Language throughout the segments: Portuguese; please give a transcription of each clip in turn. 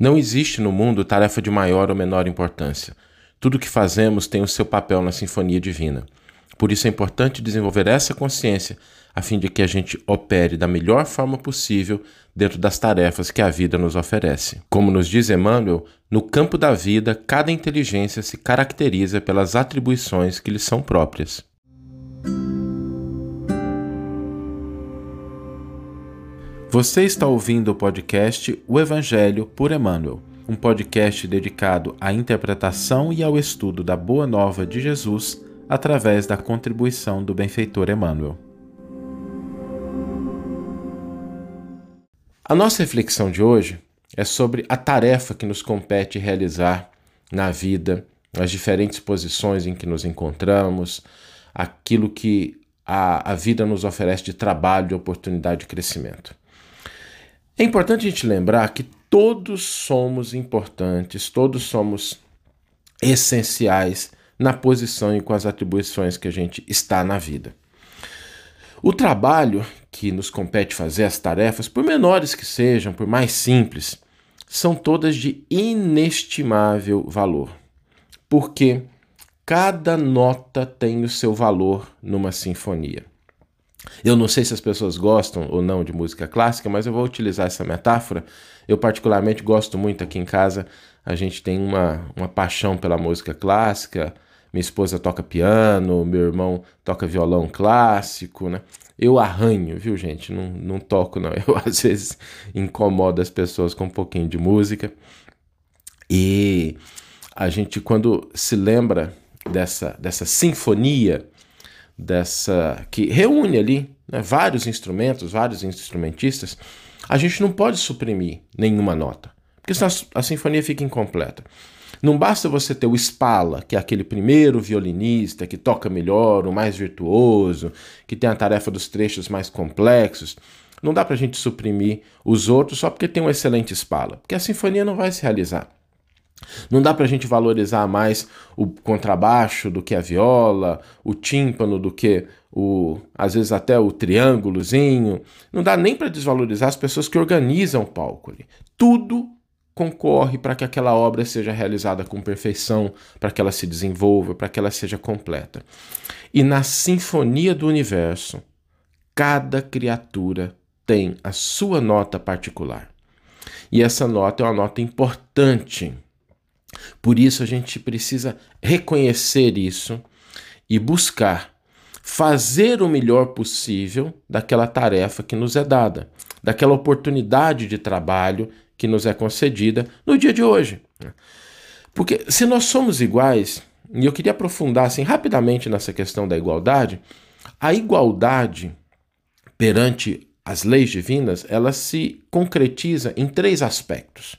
Não existe no mundo tarefa de maior ou menor importância. Tudo o que fazemos tem o seu papel na sinfonia divina. Por isso é importante desenvolver essa consciência, a fim de que a gente opere da melhor forma possível dentro das tarefas que a vida nos oferece. Como nos diz Emmanuel, no campo da vida, cada inteligência se caracteriza pelas atribuições que lhe são próprias. Você está ouvindo o podcast O Evangelho por Emmanuel, um podcast dedicado à interpretação e ao estudo da Boa Nova de Jesus através da contribuição do benfeitor Emmanuel. A nossa reflexão de hoje é sobre a tarefa que nos compete realizar na vida, as diferentes posições em que nos encontramos, aquilo que a, a vida nos oferece de trabalho, de oportunidade de crescimento. É importante a gente lembrar que todos somos importantes, todos somos essenciais na posição e com as atribuições que a gente está na vida. O trabalho que nos compete fazer, as tarefas, por menores que sejam, por mais simples, são todas de inestimável valor. Porque cada nota tem o seu valor numa sinfonia. Eu não sei se as pessoas gostam ou não de música clássica, mas eu vou utilizar essa metáfora. Eu, particularmente, gosto muito aqui em casa. A gente tem uma, uma paixão pela música clássica. Minha esposa toca piano, meu irmão toca violão clássico, né? Eu arranho, viu, gente? Não, não toco, não. Eu, às vezes, incomodo as pessoas com um pouquinho de música. E a gente, quando se lembra dessa, dessa sinfonia, dessa que reúne ali né, vários instrumentos, vários instrumentistas, a gente não pode suprimir nenhuma nota, porque senão a sinfonia fica incompleta. Não basta você ter o Spala, que é aquele primeiro violinista que toca melhor, o mais virtuoso, que tem a tarefa dos trechos mais complexos. Não dá para a gente suprimir os outros só porque tem um excelente Spala, porque a sinfonia não vai se realizar. Não dá para a gente valorizar mais o contrabaixo do que a viola, o tímpano do que o, às vezes até o triângulozinho. Não dá nem para desvalorizar as pessoas que organizam o palco ali. Tudo concorre para que aquela obra seja realizada com perfeição, para que ela se desenvolva, para que ela seja completa. E na sinfonia do universo, cada criatura tem a sua nota particular. E essa nota é uma nota importante por isso a gente precisa reconhecer isso e buscar fazer o melhor possível daquela tarefa que nos é dada, daquela oportunidade de trabalho que nos é concedida no dia de hoje. Porque se nós somos iguais, e eu queria aprofundar assim rapidamente nessa questão da igualdade, a igualdade perante as leis divinas, ela se concretiza em três aspectos.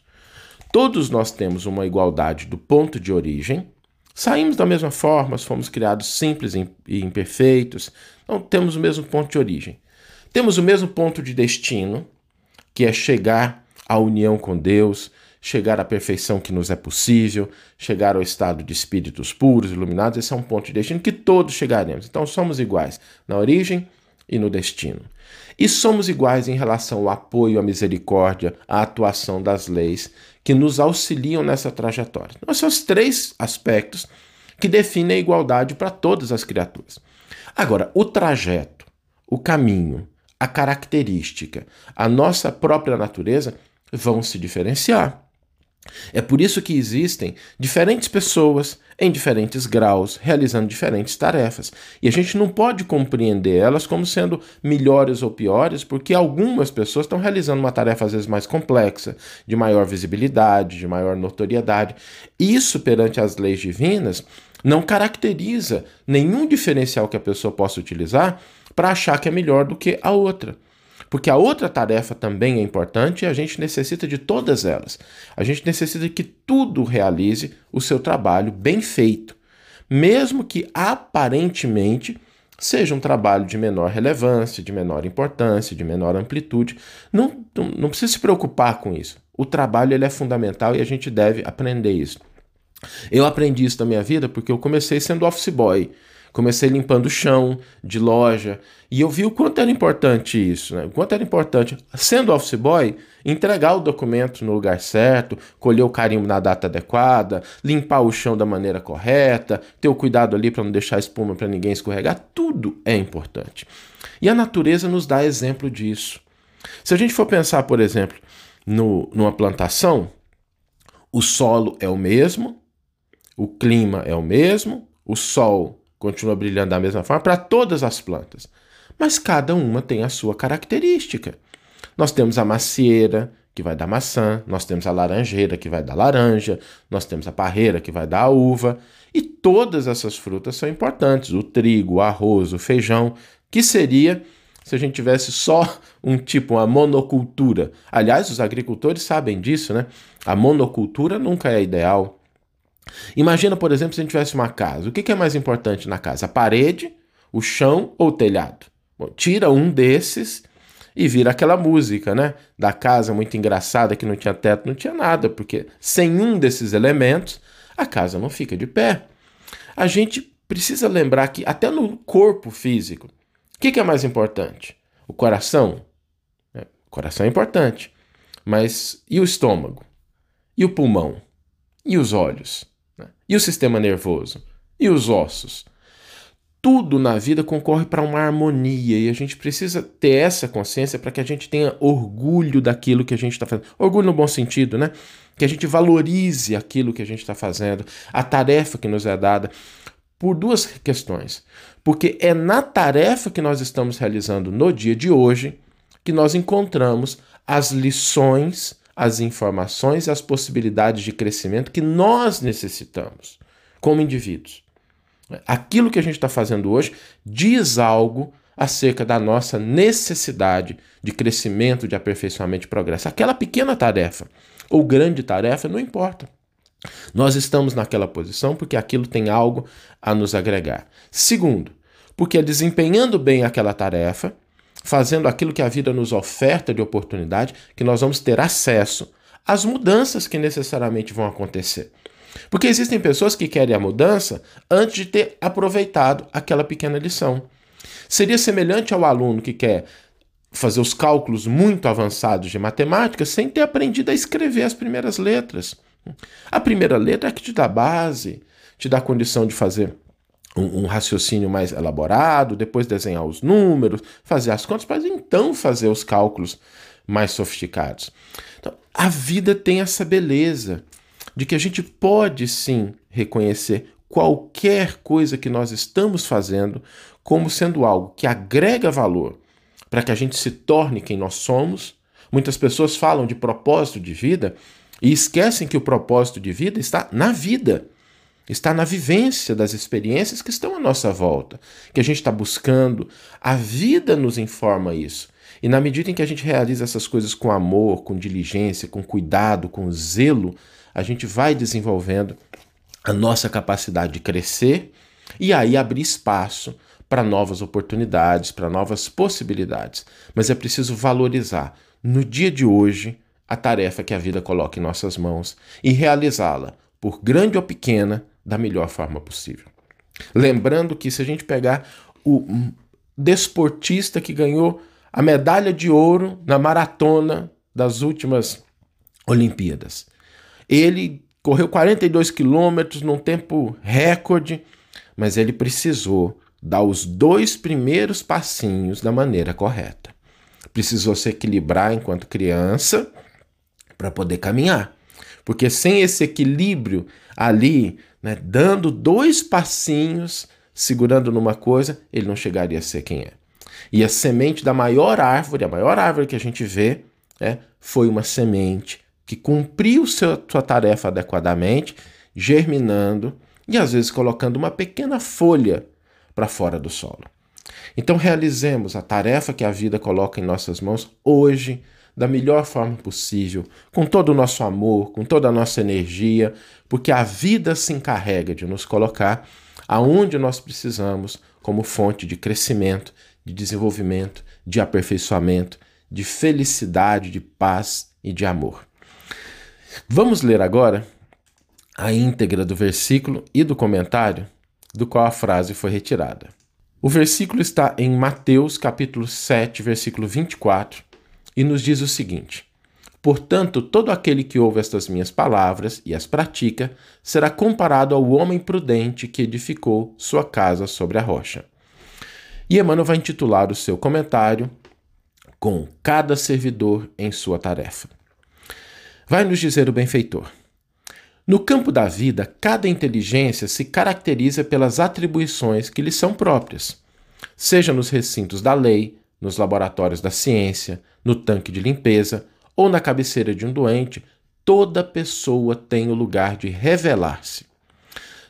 Todos nós temos uma igualdade do ponto de origem, saímos da mesma forma, fomos criados simples e imperfeitos, então temos o mesmo ponto de origem. Temos o mesmo ponto de destino, que é chegar à união com Deus, chegar à perfeição que nos é possível, chegar ao estado de espíritos puros, iluminados. Esse é um ponto de destino que todos chegaremos. Então somos iguais na origem e no destino. E somos iguais em relação ao apoio, à misericórdia, à atuação das leis que nos auxiliam nessa trajetória. Então, são três aspectos que definem a igualdade para todas as criaturas. Agora, o trajeto, o caminho, a característica, a nossa própria natureza vão se diferenciar. É por isso que existem diferentes pessoas em diferentes graus, realizando diferentes tarefas. E a gente não pode compreender elas como sendo melhores ou piores, porque algumas pessoas estão realizando uma tarefa às vezes mais complexa, de maior visibilidade, de maior notoriedade. Isso, perante as leis divinas, não caracteriza nenhum diferencial que a pessoa possa utilizar para achar que é melhor do que a outra. Porque a outra tarefa também é importante e a gente necessita de todas elas. A gente necessita que tudo realize o seu trabalho bem feito, mesmo que aparentemente seja um trabalho de menor relevância, de menor importância, de menor amplitude. Não, não, precisa se preocupar com isso. O trabalho ele é fundamental e a gente deve aprender isso. Eu aprendi isso na minha vida porque eu comecei sendo office boy. Comecei limpando o chão de loja e eu vi o quanto era importante isso, né? O quanto era importante, sendo office boy, entregar o documento no lugar certo, colher o carimbo na data adequada, limpar o chão da maneira correta, ter o cuidado ali para não deixar espuma para ninguém escorregar, tudo é importante. E a natureza nos dá exemplo disso. Se a gente for pensar, por exemplo, no, numa plantação, o solo é o mesmo, o clima é o mesmo, o sol continua brilhando da mesma forma para todas as plantas, mas cada uma tem a sua característica. Nós temos a macieira, que vai dar maçã, nós temos a laranjeira, que vai dar laranja, nós temos a parreira, que vai dar a uva, e todas essas frutas são importantes: o trigo, o arroz, o feijão, que seria se a gente tivesse só um tipo, uma monocultura. Aliás, os agricultores sabem disso, né? A monocultura nunca é ideal. Imagina, por exemplo, se a gente tivesse uma casa. O que é mais importante na casa? A parede, o chão ou o telhado? Bom, tira um desses e vira aquela música, né? Da casa muito engraçada que não tinha teto, não tinha nada, porque sem um desses elementos a casa não fica de pé. A gente precisa lembrar que até no corpo físico, o que é mais importante? O coração? É, o coração é importante, mas e o estômago? E o pulmão? E os olhos? E o sistema nervoso? E os ossos? Tudo na vida concorre para uma harmonia e a gente precisa ter essa consciência para que a gente tenha orgulho daquilo que a gente está fazendo. Orgulho no bom sentido, né? Que a gente valorize aquilo que a gente está fazendo, a tarefa que nos é dada, por duas questões. Porque é na tarefa que nós estamos realizando no dia de hoje que nós encontramos as lições as informações e as possibilidades de crescimento que nós necessitamos como indivíduos. Aquilo que a gente está fazendo hoje diz algo acerca da nossa necessidade de crescimento, de aperfeiçoamento e progresso. Aquela pequena tarefa ou grande tarefa, não importa. Nós estamos naquela posição porque aquilo tem algo a nos agregar. Segundo, porque desempenhando bem aquela tarefa, fazendo aquilo que a vida nos oferta de oportunidade, que nós vamos ter acesso às mudanças que necessariamente vão acontecer. Porque existem pessoas que querem a mudança antes de ter aproveitado aquela pequena lição. Seria semelhante ao aluno que quer fazer os cálculos muito avançados de matemática sem ter aprendido a escrever as primeiras letras. A primeira letra é que te dá base, te dá condição de fazer um, um, raciocínio mais elaborado, depois desenhar os números, fazer as contas, para então fazer os cálculos mais sofisticados. Então, a vida tem essa beleza de que a gente pode sim reconhecer qualquer coisa que nós estamos fazendo como sendo algo que agrega valor para que a gente se torne quem nós somos. Muitas pessoas falam de propósito de vida e esquecem que o propósito de vida está na vida está na vivência das experiências que estão à nossa volta, que a gente está buscando. A vida nos informa isso. E na medida em que a gente realiza essas coisas com amor, com diligência, com cuidado, com zelo, a gente vai desenvolvendo a nossa capacidade de crescer e aí abrir espaço para novas oportunidades, para novas possibilidades. Mas é preciso valorizar no dia de hoje a tarefa que a vida coloca em nossas mãos e realizá-la, por grande ou pequena, da melhor forma possível. Lembrando que se a gente pegar o desportista que ganhou a medalha de ouro na maratona das últimas Olimpíadas, ele correu 42 quilômetros num tempo recorde, mas ele precisou dar os dois primeiros passinhos da maneira correta. Precisou se equilibrar enquanto criança para poder caminhar. Porque sem esse equilíbrio ali né, dando dois passinhos, segurando numa coisa, ele não chegaria a ser quem é. E a semente da maior árvore, a maior árvore que a gente vê, é, foi uma semente que cumpriu seu, sua tarefa adequadamente, germinando e às vezes colocando uma pequena folha para fora do solo. Então realizemos a tarefa que a vida coloca em nossas mãos hoje, da melhor forma possível, com todo o nosso amor, com toda a nossa energia, porque a vida se encarrega de nos colocar aonde nós precisamos como fonte de crescimento, de desenvolvimento, de aperfeiçoamento, de felicidade, de paz e de amor. Vamos ler agora a íntegra do versículo e do comentário do qual a frase foi retirada. O versículo está em Mateus capítulo 7, versículo 24, e nos diz o seguinte: Portanto, todo aquele que ouve estas minhas palavras e as pratica será comparado ao homem prudente que edificou sua casa sobre a rocha. E Emmanuel vai intitular o seu comentário com cada servidor em sua tarefa. Vai nos dizer o benfeitor. No campo da vida, cada inteligência se caracteriza pelas atribuições que lhe são próprias, seja nos recintos da lei, nos laboratórios da ciência, no tanque de limpeza ou na cabeceira de um doente, toda pessoa tem o lugar de revelar-se.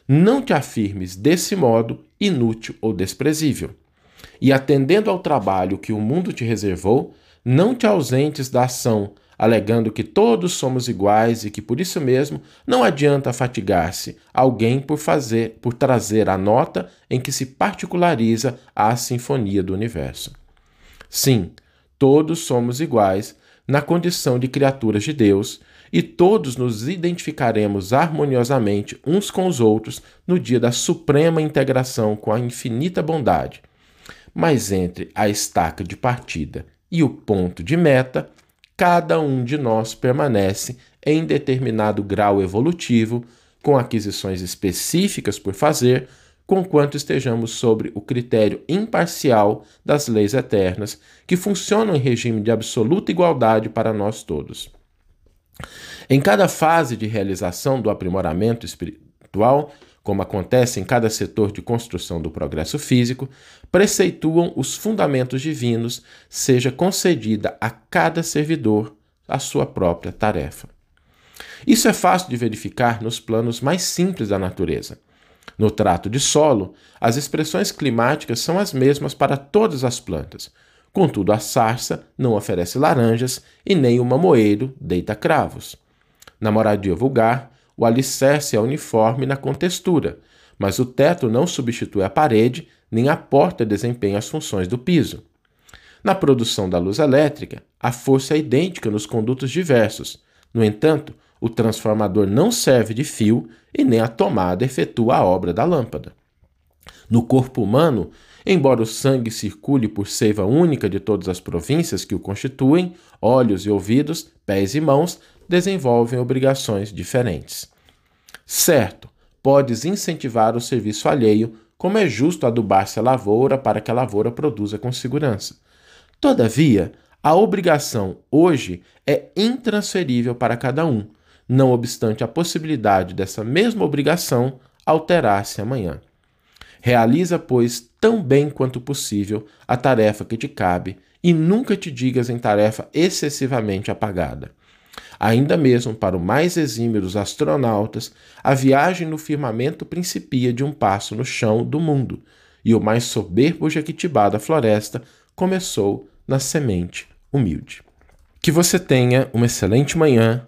Não te afirmes desse modo inútil ou desprezível. E atendendo ao trabalho que o mundo te reservou, não te ausentes da ação alegando que todos somos iguais e que por isso mesmo não adianta fatigar-se alguém por fazer, por trazer a nota em que se particulariza a sinfonia do universo. Sim, todos somos iguais na condição de criaturas de Deus e todos nos identificaremos harmoniosamente uns com os outros no dia da suprema integração com a infinita bondade. Mas entre a estaca de partida e o ponto de meta, cada um de nós permanece em determinado grau evolutivo, com aquisições específicas por fazer, conquanto estejamos sobre o critério imparcial das leis eternas, que funcionam em regime de absoluta igualdade para nós todos. Em cada fase de realização do aprimoramento espiritual, como acontece em cada setor de construção do progresso físico, preceituam os fundamentos divinos, seja concedida a cada servidor a sua própria tarefa. Isso é fácil de verificar nos planos mais simples da natureza. No trato de solo, as expressões climáticas são as mesmas para todas as plantas. Contudo, a sarça não oferece laranjas e nem o mamoeiro deita cravos. Na moradia vulgar, o alicerce é uniforme na contextura, mas o teto não substitui a parede, nem a porta desempenha as funções do piso. Na produção da luz elétrica, a força é idêntica nos condutos diversos. No entanto, o transformador não serve de fio e nem a tomada efetua a obra da lâmpada. No corpo humano, embora o sangue circule por seiva única de todas as províncias que o constituem, olhos e ouvidos, pés e mãos desenvolvem obrigações diferentes. Certo, podes incentivar o serviço alheio, como é justo adubar-se a lavoura para que a lavoura produza com segurança. Todavia, a obrigação hoje é intransferível para cada um, não obstante a possibilidade dessa mesma obrigação alterar-se amanhã. Realiza, pois, tão bem quanto possível a tarefa que te cabe e nunca te digas em tarefa excessivamente apagada. Ainda mesmo para o mais exímio dos astronautas, a viagem no firmamento principia de um passo no chão do mundo, e o mais soberbo jequitibá da floresta começou na semente humilde. Que você tenha uma excelente manhã,